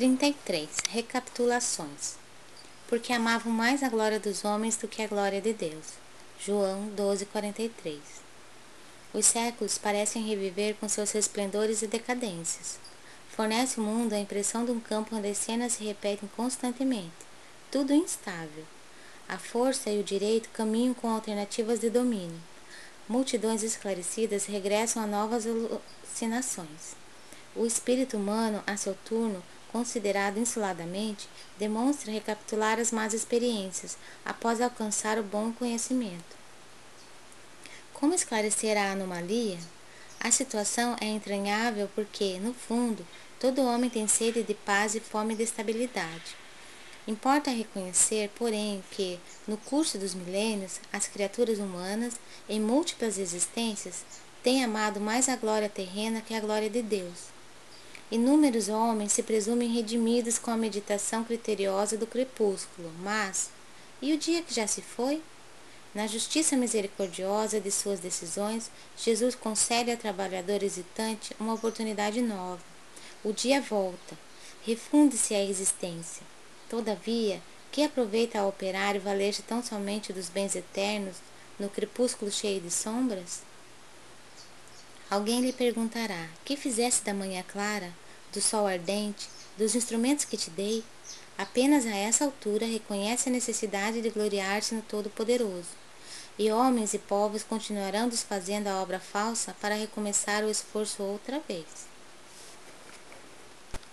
33. Recapitulações. Porque amavam mais a glória dos homens do que a glória de Deus. João 12, 43. Os séculos parecem reviver com seus resplendores e decadências. Fornece ao mundo a impressão de um campo onde as cenas se repetem constantemente, tudo instável. A força e o direito caminham com alternativas de domínio. Multidões esclarecidas regressam a novas alucinações. O espírito humano, a seu turno, considerado insuladamente, demonstra recapitular as más experiências após alcançar o bom conhecimento. Como esclarecer a anomalia? A situação é entranhável porque, no fundo, todo homem tem sede de paz e fome de estabilidade. Importa reconhecer, porém, que, no curso dos milênios, as criaturas humanas, em múltiplas existências, têm amado mais a glória terrena que a glória de Deus Inúmeros homens se presumem redimidos com a meditação criteriosa do crepúsculo, mas e o dia que já se foi? Na justiça misericordiosa de suas decisões, Jesus concede ao trabalhador hesitante uma oportunidade nova. O dia volta, refunde-se a existência. Todavia, que aproveita ao operário valer-se tão somente dos bens eternos no crepúsculo cheio de sombras? Alguém lhe perguntará: Que fizesse da manhã clara, do sol ardente, dos instrumentos que te dei? Apenas a essa altura reconhece a necessidade de gloriar-se no Todo-Poderoso. E homens e povos continuarão desfazendo a obra falsa para recomeçar o esforço outra vez.